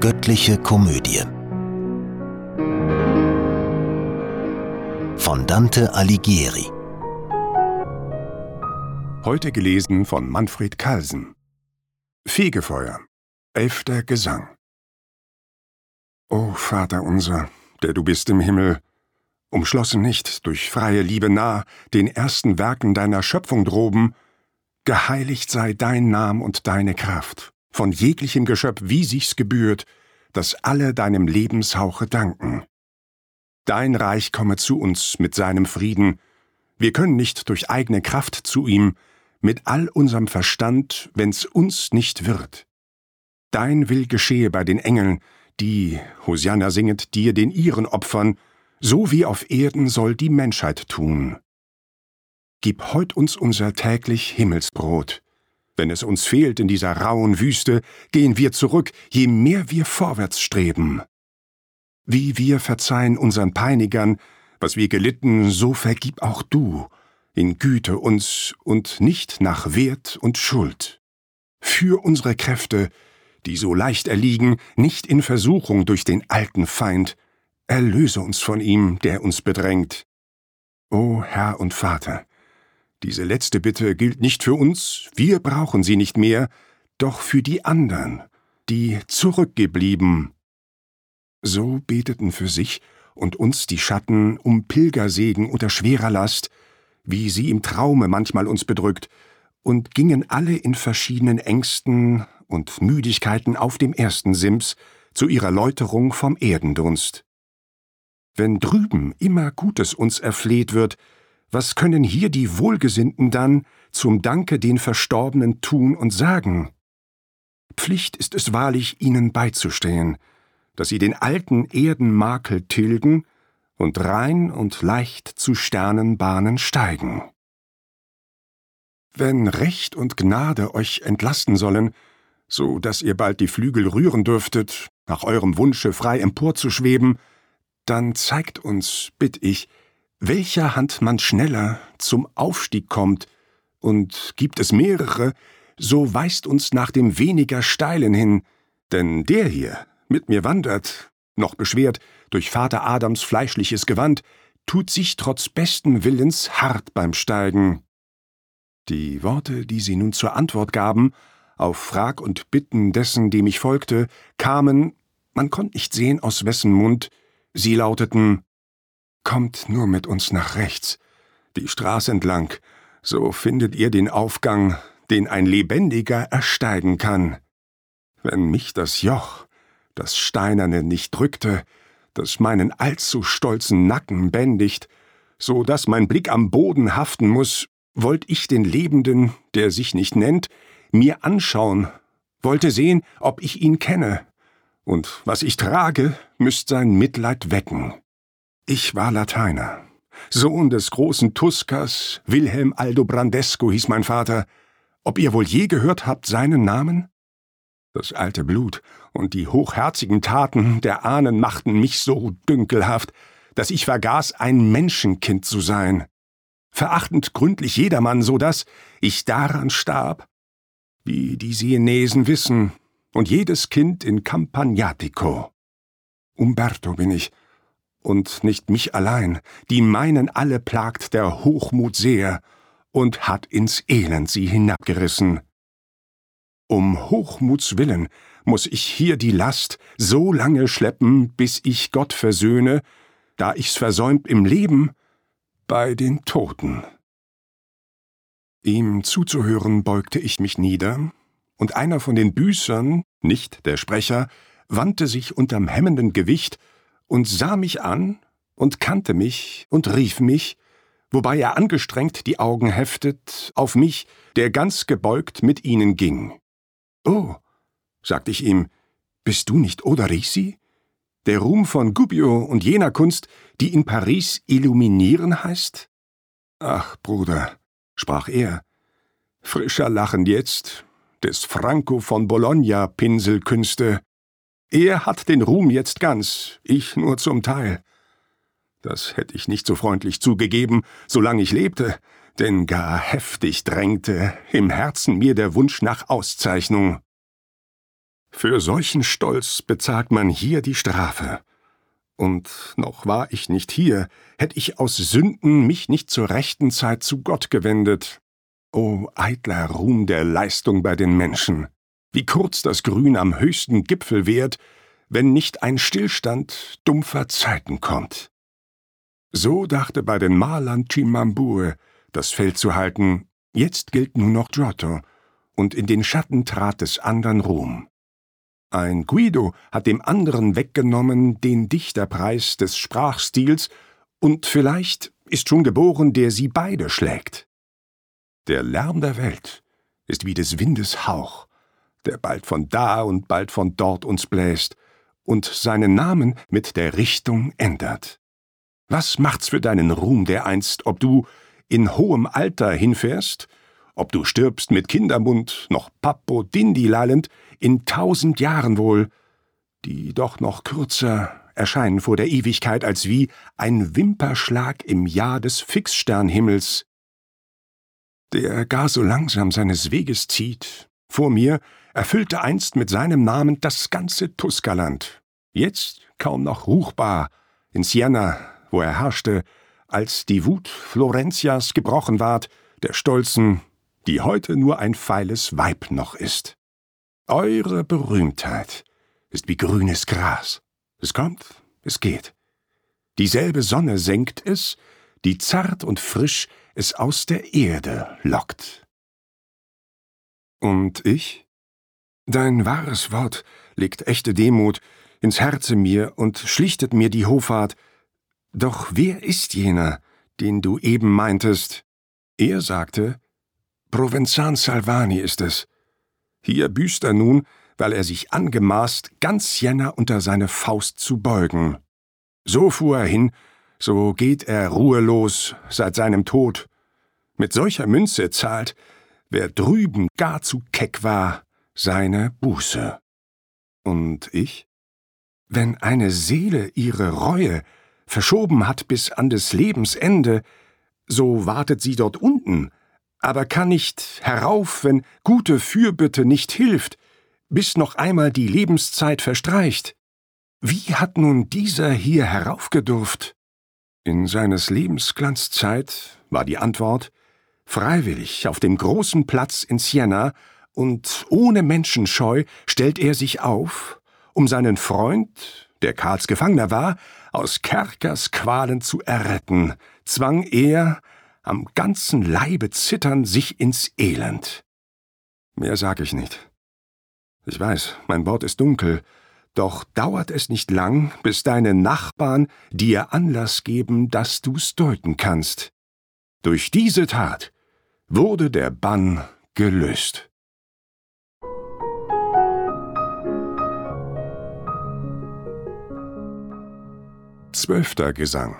Göttliche Komödie. Von Dante Alighieri. Heute gelesen von Manfred Kalsen Fegefeuer. Elfter Gesang. O Vater unser, der du bist im Himmel, umschlossen nicht durch freie Liebe nah den ersten Werken deiner Schöpfung droben, geheiligt sei dein Nam und deine Kraft, von jeglichem Geschöpf, wie sich's gebührt, dass alle deinem Lebenshauche danken. Dein Reich komme zu uns mit seinem Frieden, wir können nicht durch eigene Kraft zu ihm, mit all unserem Verstand, wenn's uns nicht wird. Dein Will geschehe bei den Engeln, die, Hosianna singet, dir den ihren opfern, so wie auf Erden soll die Menschheit tun. Gib heut uns unser täglich Himmelsbrot. Wenn es uns fehlt in dieser rauen Wüste, gehen wir zurück, je mehr wir vorwärts streben. Wie wir verzeihen unseren Peinigern, was wir gelitten, so vergib auch du, in Güte uns und nicht nach Wert und Schuld. Führ unsere Kräfte, die so leicht erliegen, nicht in Versuchung durch den alten Feind, erlöse uns von ihm, der uns bedrängt. O Herr und Vater, diese letzte Bitte gilt nicht für uns, wir brauchen sie nicht mehr, doch für die andern, die zurückgeblieben. So beteten für sich und uns die Schatten um Pilgersegen unter schwerer Last, wie sie im Traume manchmal uns bedrückt, und gingen alle in verschiedenen Ängsten und Müdigkeiten auf dem ersten Sims zu ihrer Läuterung vom Erdendunst. Wenn drüben immer Gutes uns erfleht wird, was können hier die Wohlgesinnten dann zum Danke den Verstorbenen tun und sagen? Pflicht ist es wahrlich, ihnen beizustehen, dass sie den alten Erdenmakel tilgen und rein und leicht zu Sternenbahnen steigen. Wenn Recht und Gnade euch entlasten sollen, so dass ihr bald die Flügel rühren dürftet, nach eurem Wunsche frei emporzuschweben, dann zeigt uns, bitt ich, welcher Hand man schneller zum Aufstieg kommt, und gibt es mehrere, so weist uns nach dem weniger steilen hin, denn der hier mit mir wandert, noch beschwert durch Vater Adams fleischliches Gewand, tut sich trotz besten Willens hart beim Steigen. Die Worte, die sie nun zur Antwort gaben, auf Frag und Bitten dessen, dem ich folgte, kamen, man konnt nicht sehen, aus wessen Mund, sie lauteten Kommt nur mit uns nach rechts, die Straße entlang, so findet ihr den Aufgang, den ein Lebendiger ersteigen kann. Wenn mich das Joch, das Steinerne nicht drückte, das meinen allzu stolzen Nacken bändigt, so dass mein Blick am Boden haften muss, wollt ich den Lebenden, der sich nicht nennt, mir anschauen, wollte sehen, ob ich ihn kenne, und was ich trage, müsst sein Mitleid wecken. Ich war Lateiner. Sohn des großen Tuskers, Wilhelm Aldo Brandesco hieß mein Vater. Ob ihr wohl je gehört habt seinen Namen? Das alte Blut und die hochherzigen Taten der Ahnen machten mich so dünkelhaft, dass ich vergaß, ein Menschenkind zu sein. Verachtend gründlich jedermann, so dass ich daran starb. Wie die Sienesen wissen, und jedes Kind in Campagnatico. Umberto bin ich, und nicht mich allein, die meinen alle plagt der Hochmut sehr und hat ins Elend sie hinabgerissen. Um Hochmuts willen muss ich hier die Last so lange schleppen, bis ich Gott versöhne, da ich's versäumt im Leben, bei den Toten. Ihm zuzuhören beugte ich mich nieder, und einer von den Büßern, nicht der Sprecher, wandte sich unterm hemmenden Gewicht und sah mich an und kannte mich und rief mich, wobei er angestrengt die Augen heftet, auf mich, der ganz gebeugt mit ihnen ging. Oh, sagte ich ihm, bist du nicht Oderisi? Der Ruhm von Gubbio und jener Kunst, die in Paris illuminieren heißt? Ach, Bruder, sprach er, frischer Lachen jetzt, des Franco von Bologna Pinselkünste, er hat den Ruhm jetzt ganz, ich nur zum Teil. Das hätte ich nicht so freundlich zugegeben, solange ich lebte, denn gar heftig drängte im Herzen mir der Wunsch nach Auszeichnung. Für solchen Stolz bezahlt man hier die Strafe. Und noch war ich nicht hier, hätt ich aus Sünden mich nicht zur rechten Zeit zu Gott gewendet. O eitler Ruhm der Leistung bei den Menschen! Wie kurz das Grün am höchsten Gipfel währt, wenn nicht ein Stillstand dumpfer Zeiten kommt. So dachte bei den Malern Chimambue, das Feld zu halten, jetzt gilt nur noch Giotto, und in den Schatten trat des andern Ruhm. Ein Guido hat dem anderen weggenommen den Dichterpreis des Sprachstils, und vielleicht ist schon geboren, der sie beide schlägt. Der Lärm der Welt ist wie des Windes Hauch, der bald von da und bald von dort uns bläst und seinen Namen mit der Richtung ändert. Was macht's für deinen Ruhm dereinst, ob du in hohem Alter hinfährst, ob du stirbst mit Kindermund, noch Pappo Dindi lallend, in tausend Jahren wohl, die doch noch kürzer erscheinen vor der Ewigkeit als wie ein Wimperschlag im Jahr des Fixsternhimmels, der gar so langsam seines Weges zieht. Vor mir erfüllte einst mit seinem Namen das ganze Tuskerland, jetzt kaum noch ruchbar, in Siena, wo er herrschte, als die Wut Florentias gebrochen ward, der Stolzen, die heute nur ein feiles Weib noch ist. Eure Berühmtheit ist wie grünes Gras. Es kommt, es geht. Dieselbe Sonne senkt es, die zart und frisch es aus der Erde lockt. Und ich? Dein wahres Wort legt echte Demut ins Herze mir und schlichtet mir die Hoffart, doch wer ist jener, den du eben meintest? Er sagte, Provenzan Salvani ist es. Hier büßt er nun, weil er sich angemaßt, ganz Jänner unter seine Faust zu beugen. So fuhr er hin, so geht er ruhelos seit seinem Tod. Mit solcher Münze zahlt, wer drüben gar zu keck war, seine Buße. Und ich? Wenn eine Seele ihre Reue verschoben hat bis an des Lebens Ende, so wartet sie dort unten, aber kann nicht herauf, wenn gute Fürbitte nicht hilft, bis noch einmal die Lebenszeit verstreicht. Wie hat nun dieser hier heraufgedurft? In seines Lebens Glanzzeit war die Antwort freiwillig auf dem großen Platz in Siena und ohne Menschenscheu stellt er sich auf, um seinen Freund, der Karls Gefangener war, aus Kerkers Qualen zu erretten, zwang er, am ganzen Leibe zittern, sich ins Elend. Mehr sag ich nicht. Ich weiß, mein Wort ist dunkel, doch dauert es nicht lang, bis deine Nachbarn dir Anlass geben, dass du's deuten kannst. Durch diese Tat wurde der Bann gelöst. Zwölfter Gesang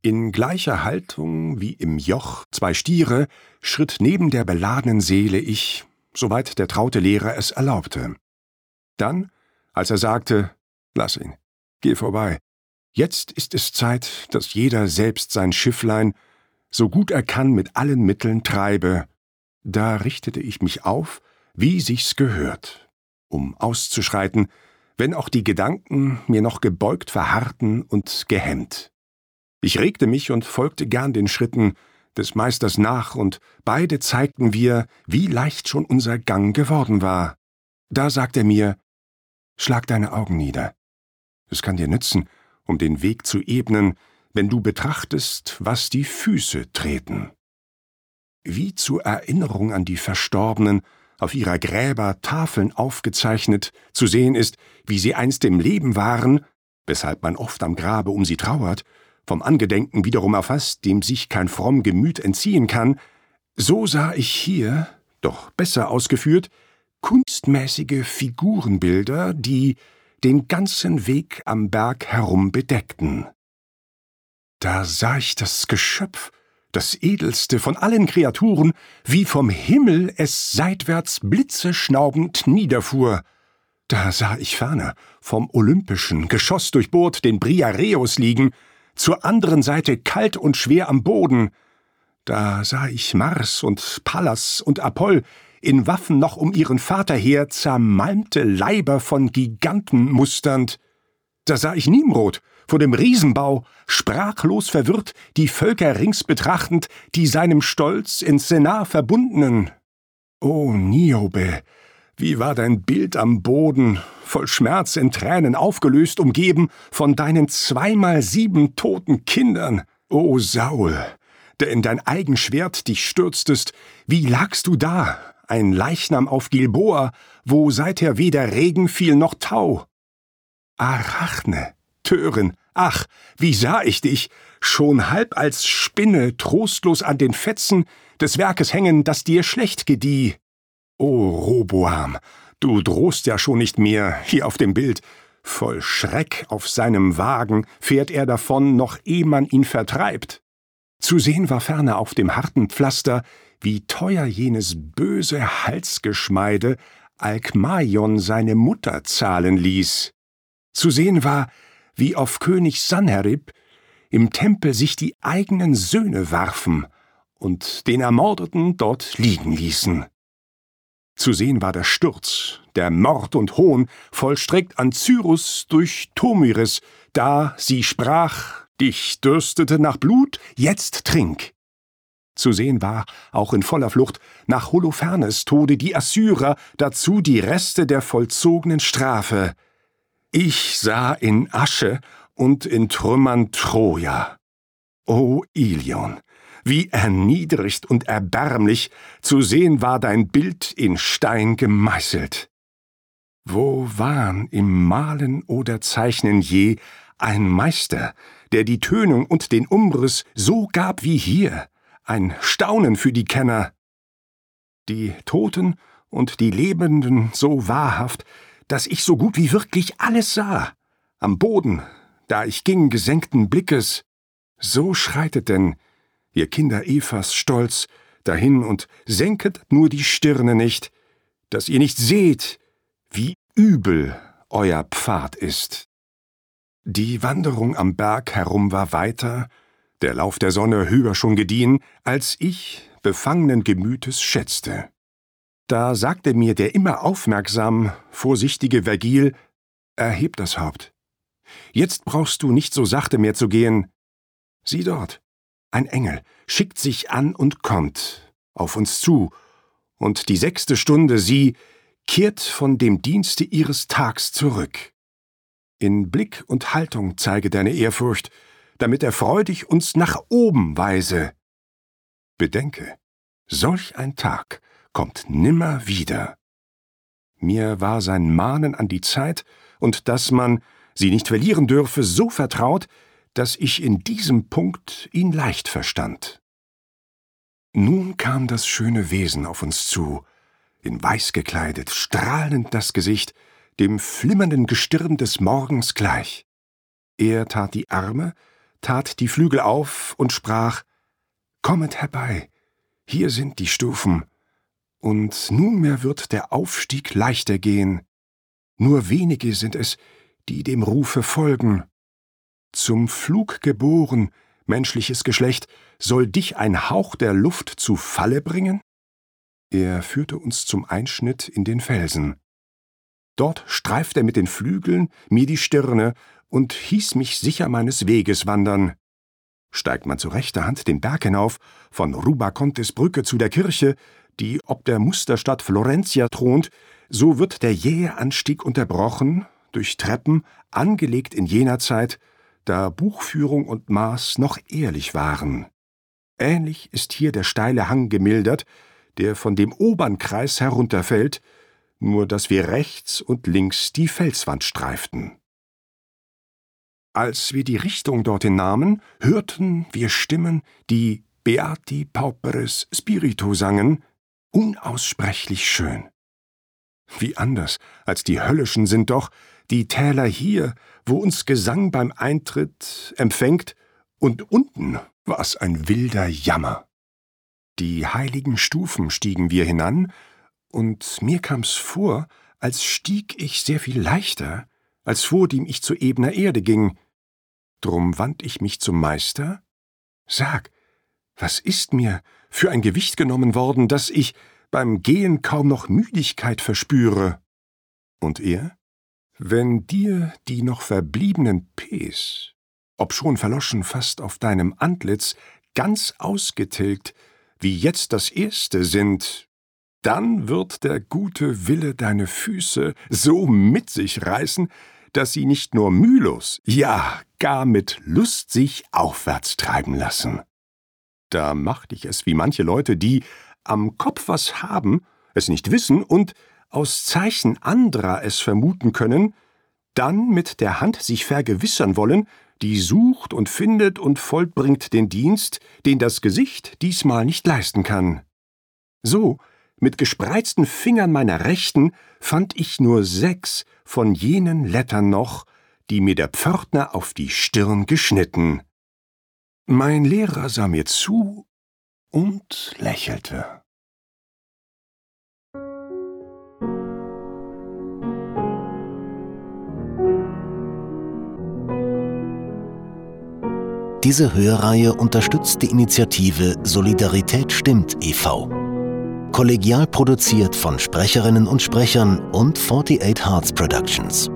In gleicher Haltung wie im Joch zwei Stiere schritt neben der beladenen Seele ich, soweit der traute Lehrer es erlaubte. Dann, als er sagte, Lass ihn, geh vorbei. Jetzt ist es Zeit, dass jeder selbst sein Schifflein, so gut er kann, mit allen Mitteln treibe. Da richtete ich mich auf, wie sich's gehört, um auszuschreiten, wenn auch die Gedanken mir noch gebeugt verharrten und gehemmt. Ich regte mich und folgte gern den Schritten des Meisters nach, und beide zeigten wir, wie leicht schon unser Gang geworden war. Da sagt er mir, Schlag deine Augen nieder. Es kann dir nützen, um den Weg zu ebnen, wenn du betrachtest, was die Füße treten. Wie zur Erinnerung an die Verstorbenen, auf ihrer Gräber Tafeln aufgezeichnet, zu sehen ist, wie sie einst im Leben waren, weshalb man oft am Grabe um sie trauert, vom Angedenken wiederum erfasst, dem sich kein fromm Gemüt entziehen kann, so sah ich hier, doch besser ausgeführt, kunstmäßige Figurenbilder, die den ganzen Weg am Berg herum bedeckten. Da sah ich das Geschöpf, das edelste von allen Kreaturen, wie vom Himmel es seitwärts blitzeschnaubend niederfuhr. Da sah ich ferner vom Olympischen, Geschoss durchbohrt, den Briareus liegen, zur anderen Seite kalt und schwer am Boden. Da sah ich Mars und Pallas und Apoll in Waffen noch um ihren Vater her, zermalmte Leiber von Giganten musternd. Da sah ich Nimrod vor dem Riesenbau, sprachlos verwirrt, die Völker rings betrachtend, die seinem Stolz ins Senar verbundenen. O Niobe, wie war dein Bild am Boden, voll Schmerz in Tränen aufgelöst, umgeben von deinen zweimal sieben toten Kindern. O Saul, der in dein eigen Schwert dich stürztest, wie lagst du da, ein Leichnam auf Gilboa, wo seither weder Regen fiel noch Tau? Arachne, Törin, ach, wie sah ich dich, schon halb als Spinne trostlos an den Fetzen des Werkes hängen, das dir schlecht gedieh. O Roboam, du drohst ja schon nicht mehr hier auf dem Bild. Voll Schreck auf seinem Wagen fährt er davon, noch eh man ihn vertreibt. Zu sehen war ferner auf dem harten Pflaster, wie teuer jenes böse Halsgeschmeide Alkmaion seine Mutter zahlen ließ. Zu sehen war, wie auf König Sanherib im Tempel sich die eigenen Söhne warfen und den Ermordeten dort liegen ließen. Zu sehen war der Sturz, der Mord und Hohn, vollstreckt an Cyrus durch Tomyris, da sie sprach, dich dürstete nach Blut, jetzt trink. Zu sehen war, auch in voller Flucht, nach Holofernes Tode die Assyrer, dazu die Reste der vollzogenen Strafe. Ich sah in Asche und in Trümmern Troja. O Ilion, wie erniedrigt und erbärmlich zu sehen war dein Bild in Stein gemeißelt. Wo waren im Malen oder Zeichnen je ein Meister, der die Tönung und den Umriss so gab wie hier, ein Staunen für die Kenner. Die Toten und die Lebenden so wahrhaft, dass ich so gut wie wirklich alles sah. Am Boden, da ich ging gesenkten Blickes. So schreitet denn, ihr Kinder Evas stolz, dahin und senket nur die Stirne nicht, dass ihr nicht seht, wie übel euer Pfad ist. Die Wanderung am Berg herum war weiter, der Lauf der Sonne höher schon gediehen, als ich befangenen Gemütes schätzte. Da sagte mir der immer aufmerksam, vorsichtige Vergil, erheb das Haupt. Jetzt brauchst du nicht so sachte mehr zu gehen. Sieh dort, ein Engel schickt sich an und kommt auf uns zu, und die sechste Stunde, sie kehrt von dem Dienste ihres Tags zurück. In Blick und Haltung zeige deine Ehrfurcht, damit er freudig uns nach oben weise. Bedenke, solch ein Tag kommt nimmer wieder. Mir war sein Mahnen an die Zeit und dass man sie nicht verlieren dürfe, so vertraut, dass ich in diesem Punkt ihn leicht verstand. Nun kam das schöne Wesen auf uns zu, in weiß gekleidet, strahlend das Gesicht, dem flimmernden Gestirn des Morgens gleich. Er tat die Arme, tat die Flügel auf und sprach Kommet herbei, hier sind die Stufen, und nunmehr wird der Aufstieg leichter gehen. Nur wenige sind es, die dem Rufe folgen. Zum Flug geboren, menschliches Geschlecht, soll dich ein Hauch der Luft zu Falle bringen? Er führte uns zum Einschnitt in den Felsen. Dort streift er mit den Flügeln mir die Stirne und hieß mich sicher meines Weges wandern. Steigt man zu rechter Hand den Berg hinauf, von Rubacontes Brücke zu der Kirche, die ob der Musterstadt Florentia thront, so wird der jähe Anstieg unterbrochen durch Treppen, angelegt in jener Zeit, da Buchführung und Maß noch ehrlich waren. Ähnlich ist hier der steile Hang gemildert, der von dem Obernkreis herunterfällt, nur dass wir rechts und links die Felswand streiften. Als wir die Richtung dorthin nahmen, hörten wir Stimmen, die Beati Pauperes Spiritu sangen, unaussprechlich schön. Wie anders als die höllischen sind doch die Täler hier, wo uns Gesang beim Eintritt empfängt, und unten war's ein wilder Jammer. Die heiligen Stufen stiegen wir hinan, und mir kam's vor, als stieg ich sehr viel leichter, als vor dem ich zu ebner Erde ging. Drum wandt ich mich zum Meister. Sag, was ist mir für ein Gewicht genommen worden, dass ich beim Gehen kaum noch Müdigkeit verspüre. Und er? Wenn dir die noch verbliebenen Ps, obschon verloschen fast auf deinem Antlitz, ganz ausgetilgt, wie jetzt das erste sind, dann wird der gute Wille deine Füße so mit sich reißen, dass sie nicht nur mühelos, ja gar mit Lust sich aufwärts treiben lassen. Da macht ich es wie manche Leute, die am Kopf was haben, es nicht wissen und aus Zeichen anderer es vermuten können, dann mit der Hand sich vergewissern wollen, die sucht und findet und vollbringt den Dienst, den das Gesicht diesmal nicht leisten kann. So, mit gespreizten Fingern meiner Rechten fand ich nur sechs von jenen Lettern noch, die mir der Pförtner auf die Stirn geschnitten. Mein Lehrer sah mir zu und lächelte. Diese Hörreihe unterstützt die Initiative Solidarität stimmt e.V. Kollegial produziert von Sprecherinnen und Sprechern und 48 Hearts Productions.